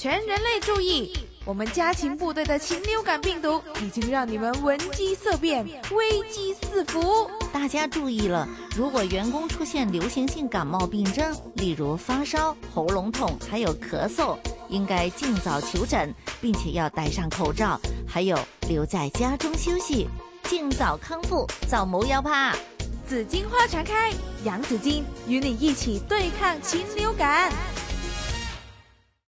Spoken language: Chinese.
全人类注意！我们家禽部队的禽流感病毒已经让你们闻鸡色变，危机四伏。大家注意了，如果员工出现流行性感冒病症，例如发烧、喉咙痛，还有咳嗽，应该尽早求诊，并且要戴上口罩，还有留在家中休息，尽早康复，早谋要怕。紫荆花传开，杨紫荆与你一起对抗禽流感。